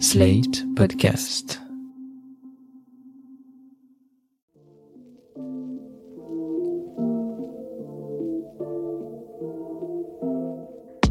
Slate Podcast.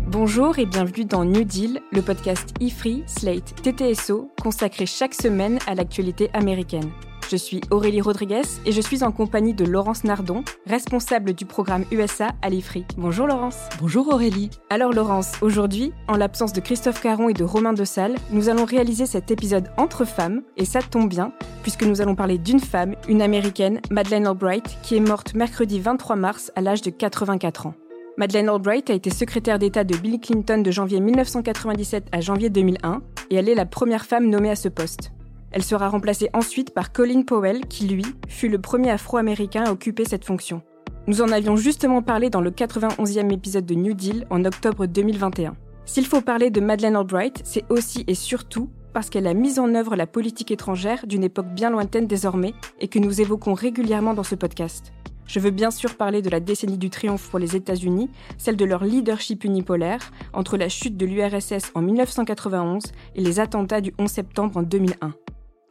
Bonjour et bienvenue dans New Deal, le podcast e-free, Slate, TTSO, consacré chaque semaine à l'actualité américaine. Je suis Aurélie Rodriguez et je suis en compagnie de Laurence Nardon, responsable du programme USA à l'IFRI. Bonjour Laurence. Bonjour Aurélie. Alors Laurence, aujourd'hui, en l'absence de Christophe Caron et de Romain De Salle, nous allons réaliser cet épisode entre femmes, et ça tombe bien, puisque nous allons parler d'une femme, une américaine, Madeleine Albright, qui est morte mercredi 23 mars à l'âge de 84 ans. Madeleine Albright a été secrétaire d'État de Bill Clinton de janvier 1997 à janvier 2001, et elle est la première femme nommée à ce poste. Elle sera remplacée ensuite par Colin Powell, qui lui fut le premier Afro-Américain à occuper cette fonction. Nous en avions justement parlé dans le 91e épisode de New Deal en octobre 2021. S'il faut parler de Madeleine Albright, c'est aussi et surtout parce qu'elle a mis en œuvre la politique étrangère d'une époque bien lointaine désormais et que nous évoquons régulièrement dans ce podcast. Je veux bien sûr parler de la décennie du triomphe pour les États-Unis, celle de leur leadership unipolaire, entre la chute de l'URSS en 1991 et les attentats du 11 septembre en 2001.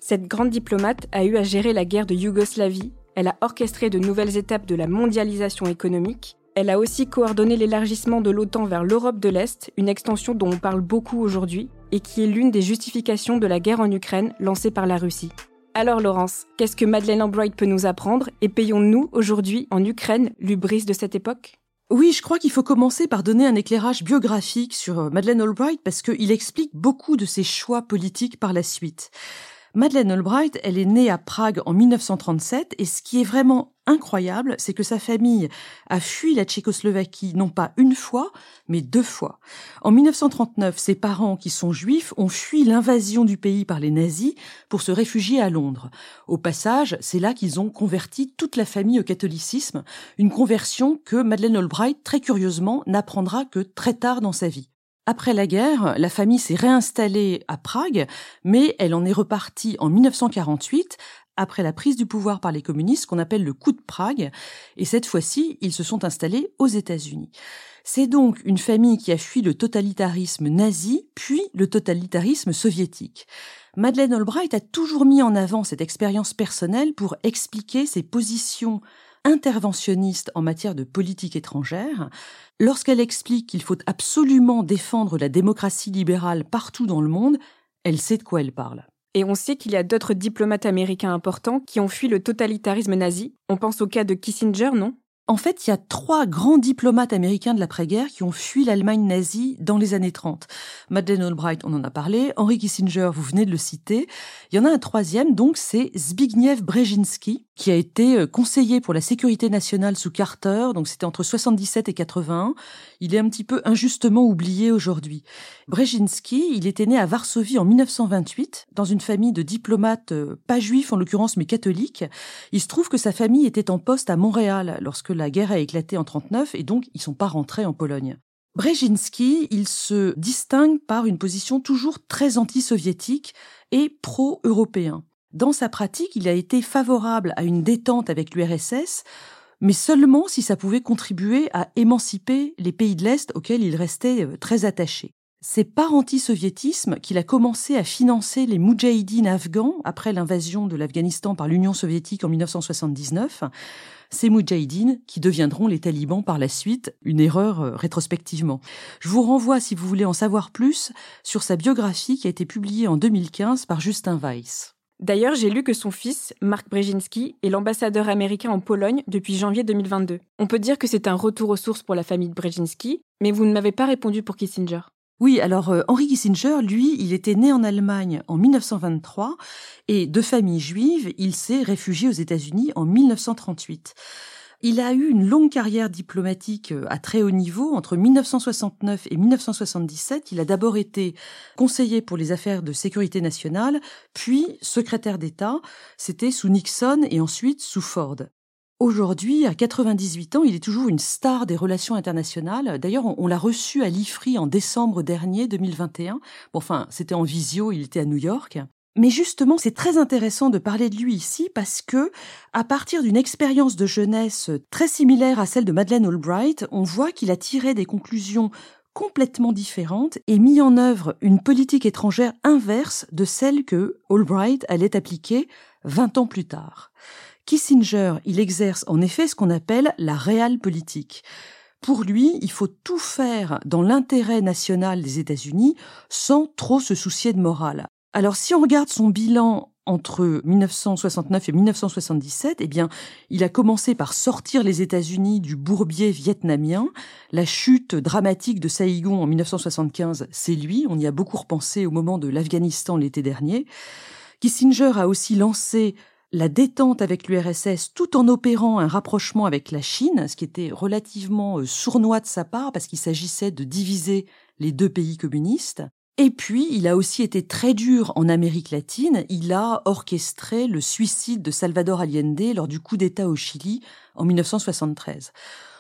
Cette grande diplomate a eu à gérer la guerre de Yougoslavie, elle a orchestré de nouvelles étapes de la mondialisation économique, elle a aussi coordonné l'élargissement de l'OTAN vers l'Europe de l'Est, une extension dont on parle beaucoup aujourd'hui, et qui est l'une des justifications de la guerre en Ukraine lancée par la Russie. Alors Laurence, qu'est-ce que Madeleine Albright peut nous apprendre et payons-nous aujourd'hui en Ukraine l'ubris de cette époque? Oui, je crois qu'il faut commencer par donner un éclairage biographique sur euh, Madeleine Albright parce qu'il explique beaucoup de ses choix politiques par la suite. Madeleine Albright, elle est née à Prague en 1937 et ce qui est vraiment incroyable, c'est que sa famille a fui la Tchécoslovaquie non pas une fois, mais deux fois. En 1939, ses parents, qui sont juifs, ont fui l'invasion du pays par les nazis pour se réfugier à Londres. Au passage, c'est là qu'ils ont converti toute la famille au catholicisme, une conversion que Madeleine Albright, très curieusement, n'apprendra que très tard dans sa vie. Après la guerre, la famille s'est réinstallée à Prague, mais elle en est repartie en 1948 après la prise du pouvoir par les communistes qu'on appelle le coup de Prague, et cette fois-ci, ils se sont installés aux États-Unis. C'est donc une famille qui a fui le totalitarisme nazi, puis le totalitarisme soviétique. Madeleine Albright a toujours mis en avant cette expérience personnelle pour expliquer ses positions interventionniste en matière de politique étrangère, lorsqu'elle explique qu'il faut absolument défendre la démocratie libérale partout dans le monde, elle sait de quoi elle parle. Et on sait qu'il y a d'autres diplomates américains importants qui ont fui le totalitarisme nazi. On pense au cas de Kissinger, non? En fait, il y a trois grands diplomates américains de l'après-guerre qui ont fui l'Allemagne nazie dans les années 30. Madeleine Albright, on en a parlé. Henry Kissinger, vous venez de le citer. Il y en a un troisième, donc, c'est Zbigniew Brzezinski, qui a été euh, conseiller pour la sécurité nationale sous Carter, donc c'était entre 77 et 81. Il est un petit peu injustement oublié aujourd'hui. Brzezinski, il était né à Varsovie en 1928, dans une famille de diplomates euh, pas juifs en l'occurrence, mais catholiques. Il se trouve que sa famille était en poste à Montréal lorsque la guerre a éclaté en 39 et donc ils sont pas rentrés en Pologne. Brzezinski, il se distingue par une position toujours très anti-soviétique et pro-européen. Dans sa pratique, il a été favorable à une détente avec l'URSS, mais seulement si ça pouvait contribuer à émanciper les pays de l'Est auxquels il restait euh, très attaché. C'est par anti-soviétisme qu'il a commencé à financer les Moudjahidines afghans après l'invasion de l'Afghanistan par l'Union soviétique en 1979. Ces Moudjahidines qui deviendront les talibans par la suite, une erreur euh, rétrospectivement. Je vous renvoie, si vous voulez en savoir plus, sur sa biographie qui a été publiée en 2015 par Justin Weiss. D'ailleurs, j'ai lu que son fils, Mark Brzezinski, est l'ambassadeur américain en Pologne depuis janvier 2022. On peut dire que c'est un retour aux sources pour la famille de Brzezinski, mais vous ne m'avez pas répondu pour Kissinger. Oui, alors euh, Henry Kissinger, lui, il était né en Allemagne en 1923 et de famille juive, il s'est réfugié aux États-Unis en 1938. Il a eu une longue carrière diplomatique euh, à très haut niveau. Entre 1969 et 1977, il a d'abord été conseiller pour les affaires de sécurité nationale, puis secrétaire d'État. C'était sous Nixon et ensuite sous Ford. Aujourd'hui, à 98 ans, il est toujours une star des relations internationales. D'ailleurs, on, l'a reçu à l'IFRI en décembre dernier, 2021. Bon, enfin, c'était en visio, il était à New York. Mais justement, c'est très intéressant de parler de lui ici parce que, à partir d'une expérience de jeunesse très similaire à celle de Madeleine Albright, on voit qu'il a tiré des conclusions complètement différente et mis en œuvre une politique étrangère inverse de celle que Albright allait appliquer 20 ans plus tard. Kissinger, il exerce en effet ce qu'on appelle la réelle politique. Pour lui, il faut tout faire dans l'intérêt national des États-Unis sans trop se soucier de morale. Alors si on regarde son bilan entre 1969 et 1977, eh bien, il a commencé par sortir les États-Unis du bourbier vietnamien. La chute dramatique de Saïgon en 1975, c'est lui. On y a beaucoup repensé au moment de l'Afghanistan l'été dernier. Kissinger a aussi lancé la détente avec l'URSS tout en opérant un rapprochement avec la Chine, ce qui était relativement euh, sournois de sa part parce qu'il s'agissait de diviser les deux pays communistes. Et puis, il a aussi été très dur en Amérique latine. Il a orchestré le suicide de Salvador Allende lors du coup d'État au Chili en 1973.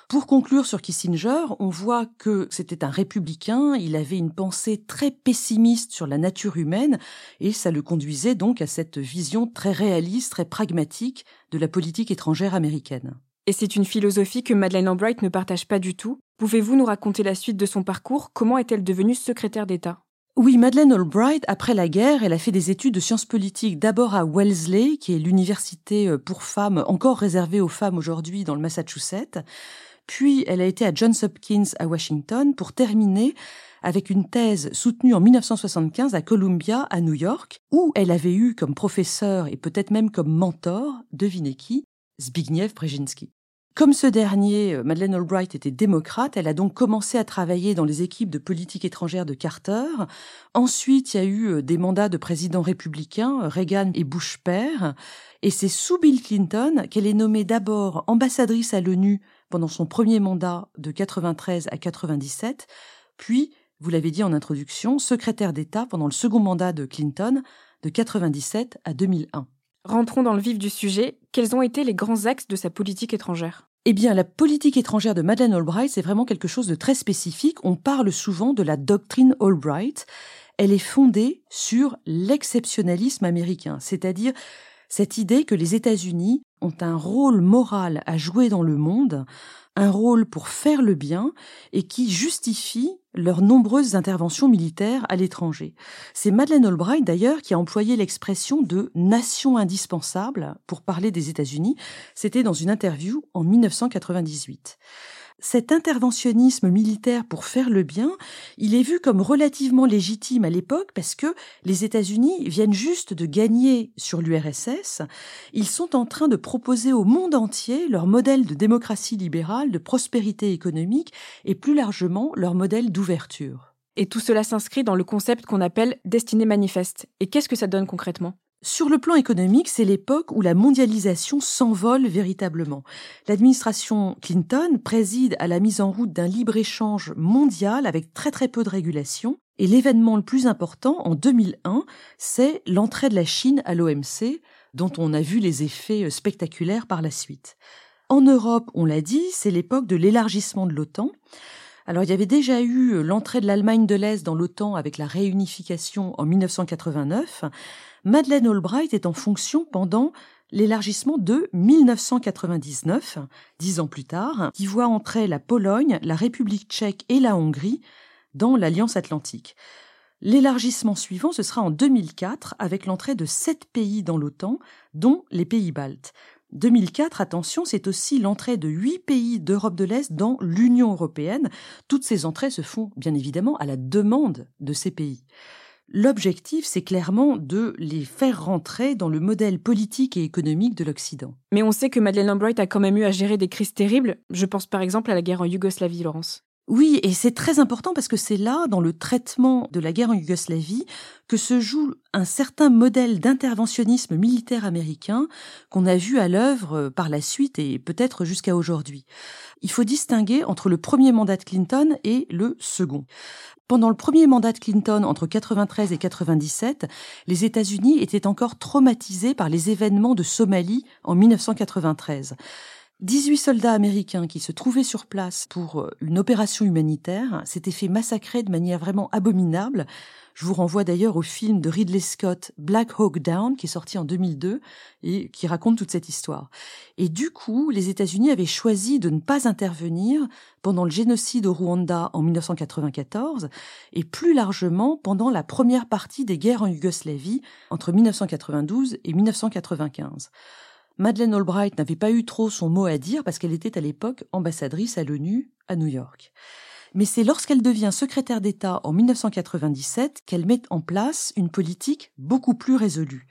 Pour conclure sur Kissinger, on voit que c'était un républicain, il avait une pensée très pessimiste sur la nature humaine et ça le conduisait donc à cette vision très réaliste, très pragmatique de la politique étrangère américaine. Et c'est une philosophie que Madeleine Albright ne partage pas du tout. Pouvez-vous nous raconter la suite de son parcours? Comment est-elle devenue secrétaire d'État? Oui, Madeleine Albright, après la guerre, elle a fait des études de sciences politiques, d'abord à Wellesley, qui est l'université euh, pour femmes encore réservée aux femmes aujourd'hui dans le Massachusetts. Puis elle a été à Johns Hopkins à Washington pour terminer avec une thèse soutenue en 1975 à Columbia, à New York, où elle avait eu comme professeur et peut-être même comme mentor, devinez qui, Zbigniew Brzezinski. Comme ce dernier, euh, Madeleine Albright était démocrate, elle a donc commencé à travailler dans les équipes de politique étrangère de Carter. Ensuite, il y a eu euh, des mandats de présidents républicains, Reagan et Bush père. Et c'est sous Bill Clinton qu'elle est nommée d'abord ambassadrice à l'ONU pendant son premier mandat de 93 à 97, puis, vous l'avez dit en introduction, secrétaire d'État pendant le second mandat de Clinton de 97 à 2001. Rentrons dans le vif du sujet. Quels ont été les grands axes de sa politique étrangère? Eh bien, la politique étrangère de Madeleine Albright, c'est vraiment quelque chose de très spécifique. On parle souvent de la doctrine Albright. Elle est fondée sur l'exceptionnalisme américain, c'est-à-dire cette idée que les États-Unis ont un rôle moral à jouer dans le monde, un rôle pour faire le bien et qui justifie leurs nombreuses interventions militaires à l'étranger. C'est Madeleine Albright d'ailleurs qui a employé l'expression de nation indispensable pour parler des États-Unis. C'était dans une interview en 1998 cet interventionnisme militaire pour faire le bien, il est vu comme relativement légitime à l'époque parce que les États-Unis viennent juste de gagner sur l'URSS. Ils sont en train de proposer au monde entier leur modèle de démocratie libérale, de prospérité économique et plus largement leur modèle d'ouverture. Et tout cela s'inscrit dans le concept qu'on appelle destinée manifeste. Et qu'est-ce que ça donne concrètement? Sur le plan économique, c'est l'époque où la mondialisation s'envole véritablement. L'administration Clinton préside à la mise en route d'un libre-échange mondial avec très très peu de régulation. Et l'événement le plus important en 2001, c'est l'entrée de la Chine à l'OMC, dont on a vu les effets spectaculaires par la suite. En Europe, on l'a dit, c'est l'époque de l'élargissement de l'OTAN. Alors il y avait déjà eu l'entrée de l'Allemagne de l'Est dans l'OTAN avec la réunification en 1989. Madeleine Albright est en fonction pendant l'élargissement de 1999, dix ans plus tard, qui voit entrer la Pologne, la République tchèque et la Hongrie dans l'Alliance atlantique. L'élargissement suivant, ce sera en 2004 avec l'entrée de sept pays dans l'OTAN, dont les pays baltes. 2004, attention, c'est aussi l'entrée de huit pays d'Europe de l'Est dans l'Union européenne. Toutes ces entrées se font bien évidemment à la demande de ces pays. L'objectif, c'est clairement de les faire rentrer dans le modèle politique et économique de l'Occident. Mais on sait que Madeleine Albright a quand même eu à gérer des crises terribles. Je pense par exemple à la guerre en Yougoslavie, Laurence. Oui, et c'est très important parce que c'est là, dans le traitement de la guerre en Yougoslavie, que se joue un certain modèle d'interventionnisme militaire américain qu'on a vu à l'œuvre par la suite et peut-être jusqu'à aujourd'hui. Il faut distinguer entre le premier mandat de Clinton et le second. Pendant le premier mandat de Clinton, entre 93 et 97, les États-Unis étaient encore traumatisés par les événements de Somalie en 1993. 18 soldats américains qui se trouvaient sur place pour euh, une opération humanitaire s'étaient fait massacrer de manière vraiment abominable. Je vous renvoie d'ailleurs au film de Ridley Scott Black Hawk Down qui est sorti en 2002 et qui raconte toute cette histoire. Et du coup, les États-Unis avaient choisi de ne pas intervenir pendant le génocide au Rwanda en 1994 et plus largement pendant la première partie des guerres en Yougoslavie entre 1992 et 1995. Madeleine Albright n'avait pas eu trop son mot à dire parce qu'elle était à l'époque ambassadrice à l'ONU à New York. Mais c'est lorsqu'elle devient secrétaire d'État en 1997 qu'elle met en place une politique beaucoup plus résolue.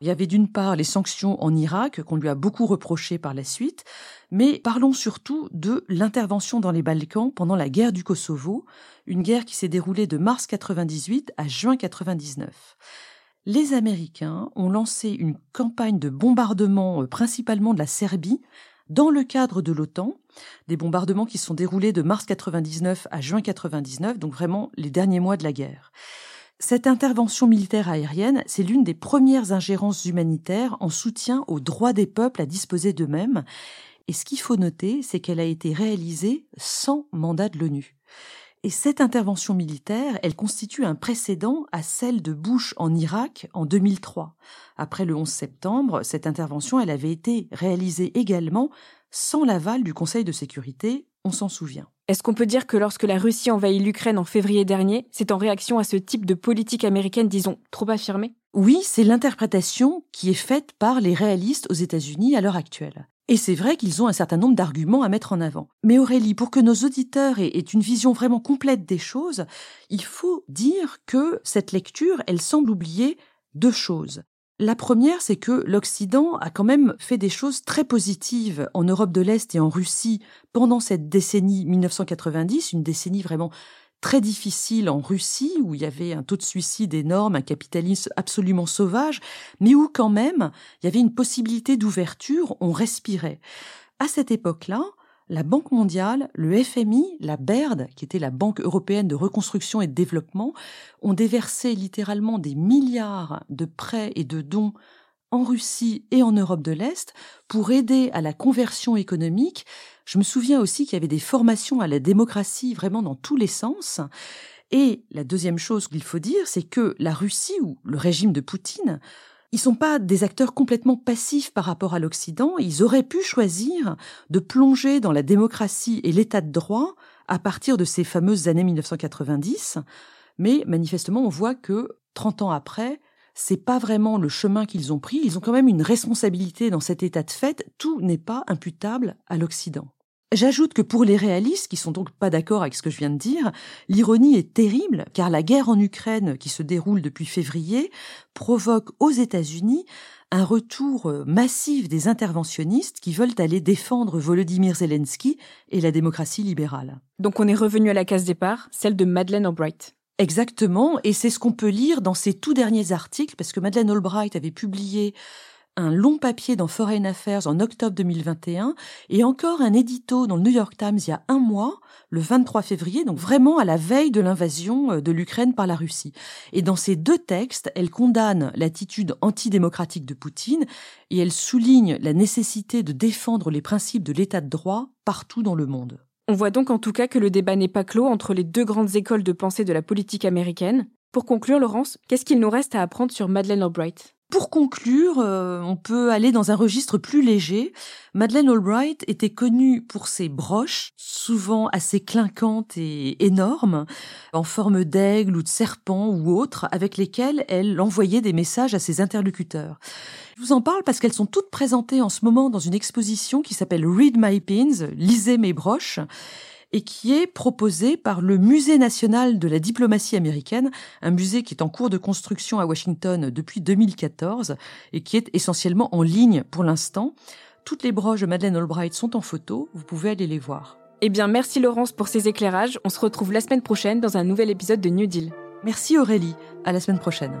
Il y avait d'une part les sanctions en Irak qu'on lui a beaucoup reprochées par la suite, mais parlons surtout de l'intervention dans les Balkans pendant la guerre du Kosovo, une guerre qui s'est déroulée de mars 98 à juin 99 les Américains ont lancé une campagne de bombardement euh, principalement de la Serbie dans le cadre de l'OTAN, des bombardements qui sont déroulés de mars 99 à juin 99, donc vraiment les derniers mois de la guerre. Cette intervention militaire aérienne, c'est l'une des premières ingérences humanitaires en soutien aux droits des peuples à disposer d'eux-mêmes. Et ce qu'il faut noter, c'est qu'elle a été réalisée sans mandat de l'ONU. Et cette intervention militaire, elle constitue un précédent à celle de Bush en Irak en 2003. Après le 11 septembre, cette intervention, elle avait été réalisée également sans l'aval du Conseil de sécurité, on s'en souvient. Est-ce qu'on peut dire que lorsque la Russie envahit l'Ukraine en février dernier, c'est en réaction à ce type de politique américaine, disons, trop affirmée? Oui, c'est l'interprétation qui est faite par les réalistes aux États-Unis à l'heure actuelle. Et c'est vrai qu'ils ont un certain nombre d'arguments à mettre en avant. Mais Aurélie, pour que nos auditeurs aient, une vision vraiment complète des choses, il faut dire que cette lecture, elle semble oublier deux choses. La première, c'est que l'Occident a quand même fait des choses très positives en Europe de l'Est et en Russie pendant cette décennie 1990, une décennie vraiment très difficile en Russie, où il y avait un taux de suicide énorme, un capitalisme absolument sauvage, mais où quand même il y avait une possibilité d'ouverture, on respirait. À cette époque-là, la Banque mondiale, le FMI, la BERD, qui était la Banque européenne de reconstruction et de développement, ont déversé littéralement des milliards de prêts et de dons en Russie et en Europe de l'Est pour aider à la conversion économique je me souviens aussi qu'il y avait des formations à la démocratie vraiment dans tous les sens. Et la deuxième chose qu'il faut dire, c'est que la Russie ou le régime de Poutine, ils sont pas des acteurs complètement passifs par rapport à l'Occident. Ils auraient pu choisir de plonger dans la démocratie et l'état de droit à partir de ces fameuses années 1990. Mais manifestement, on voit que 30 ans après, c'est pas vraiment le chemin qu'ils ont pris. Ils ont quand même une responsabilité dans cet état de fait. Tout n'est pas imputable à l'Occident. J'ajoute que pour les réalistes, qui sont donc pas d'accord avec ce que je viens de dire, l'ironie est terrible, car la guerre en Ukraine, qui se déroule depuis février, provoque aux États-Unis un retour euh, massif des interventionnistes qui veulent aller défendre Volodymyr Zelensky et la démocratie libérale. Donc on est revenu à la case départ, celle de Madeleine Albright. Exactement, et c'est ce qu'on peut lire dans ces tout derniers articles, parce que Madeleine Albright avait publié un long papier dans Foreign Affairs en octobre 2021 et encore un édito dans le New York Times il y a un mois, le 23 février, donc vraiment à la veille de l'invasion euh, de l'Ukraine par la Russie. Et dans ces deux textes, elle condamne l'attitude antidémocratique de Poutine et elle souligne la nécessité de défendre les principes de l'état de droit partout dans le monde. On voit donc en tout cas que le débat n'est pas clos entre les deux grandes écoles de pensée de la politique américaine. Pour conclure, Laurence, qu'est-ce qu'il nous reste à apprendre sur Madeleine Albright? Pour conclure, euh, on peut aller dans un registre plus léger. Madeleine Albright était connue pour ses broches, souvent assez clinquantes et énormes, en forme d'aigle ou de serpent ou autre, avec lesquelles elle envoyait des messages à ses interlocuteurs. Je vous en parle parce qu'elles sont toutes présentées en ce moment dans une exposition qui s'appelle Read My Pins, lisez mes broches, et qui est proposé par le Musée national de la diplomatie américaine, un musée qui est en cours de construction à Washington depuis 2014 et qui est essentiellement en ligne pour l'instant. Toutes les broches de Madeleine Albright sont en photo, vous pouvez aller les voir. Eh bien, merci Laurence pour ces éclairages. On se retrouve la semaine prochaine dans un nouvel épisode de New Deal. Merci Aurélie, à la semaine prochaine.